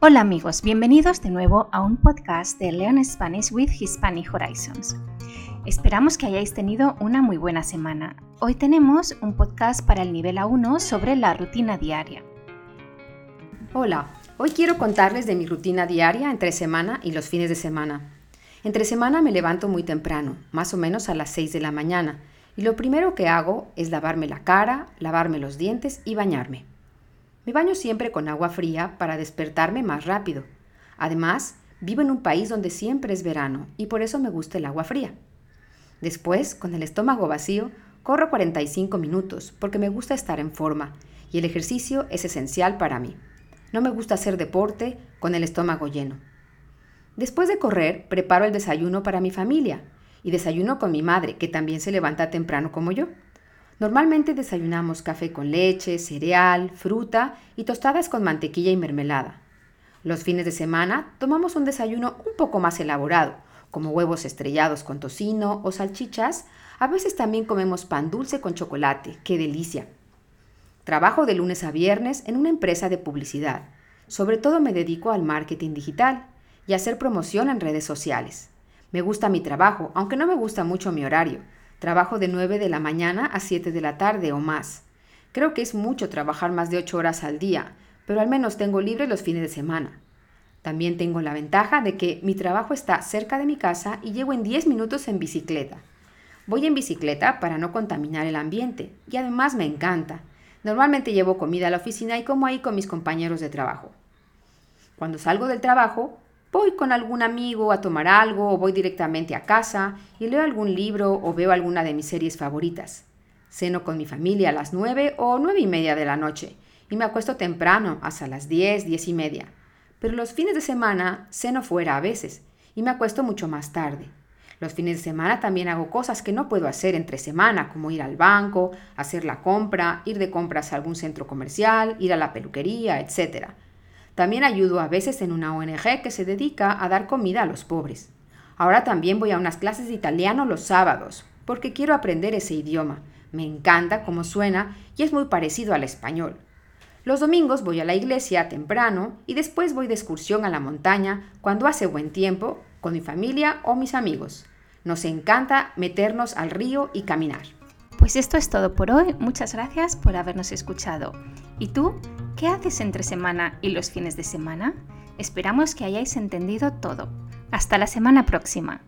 Hola amigos, bienvenidos de nuevo a un podcast de Learn Spanish with Hispanic Horizons. Esperamos que hayáis tenido una muy buena semana. Hoy tenemos un podcast para el nivel A1 sobre la rutina diaria. Hola, hoy quiero contarles de mi rutina diaria entre semana y los fines de semana. Entre semana me levanto muy temprano, más o menos a las 6 de la mañana, y lo primero que hago es lavarme la cara, lavarme los dientes y bañarme. Me baño siempre con agua fría para despertarme más rápido. Además, vivo en un país donde siempre es verano y por eso me gusta el agua fría. Después, con el estómago vacío, corro 45 minutos porque me gusta estar en forma y el ejercicio es esencial para mí. No me gusta hacer deporte con el estómago lleno. Después de correr, preparo el desayuno para mi familia y desayuno con mi madre, que también se levanta temprano como yo. Normalmente desayunamos café con leche, cereal, fruta y tostadas con mantequilla y mermelada. Los fines de semana tomamos un desayuno un poco más elaborado, como huevos estrellados con tocino o salchichas. A veces también comemos pan dulce con chocolate. ¡Qué delicia! Trabajo de lunes a viernes en una empresa de publicidad. Sobre todo me dedico al marketing digital y a hacer promoción en redes sociales. Me gusta mi trabajo, aunque no me gusta mucho mi horario. Trabajo de 9 de la mañana a 7 de la tarde o más. Creo que es mucho trabajar más de 8 horas al día, pero al menos tengo libre los fines de semana. También tengo la ventaja de que mi trabajo está cerca de mi casa y llego en 10 minutos en bicicleta. Voy en bicicleta para no contaminar el ambiente y además me encanta. Normalmente llevo comida a la oficina y como ahí con mis compañeros de trabajo. Cuando salgo del trabajo, Voy con algún amigo a tomar algo o voy directamente a casa y leo algún libro o veo alguna de mis series favoritas. Ceno con mi familia a las nueve o nueve y media de la noche y me acuesto temprano, hasta las diez, diez y media. Pero los fines de semana ceno fuera a veces y me acuesto mucho más tarde. Los fines de semana también hago cosas que no puedo hacer entre semana, como ir al banco, hacer la compra, ir de compras a algún centro comercial, ir a la peluquería, etc. También ayudo a veces en una ONG que se dedica a dar comida a los pobres. Ahora también voy a unas clases de italiano los sábados, porque quiero aprender ese idioma. Me encanta cómo suena y es muy parecido al español. Los domingos voy a la iglesia temprano y después voy de excursión a la montaña cuando hace buen tiempo con mi familia o mis amigos. Nos encanta meternos al río y caminar. Pues esto es todo por hoy. Muchas gracias por habernos escuchado. ¿Y tú? ¿Qué haces entre semana y los fines de semana? Esperamos que hayáis entendido todo. Hasta la semana próxima.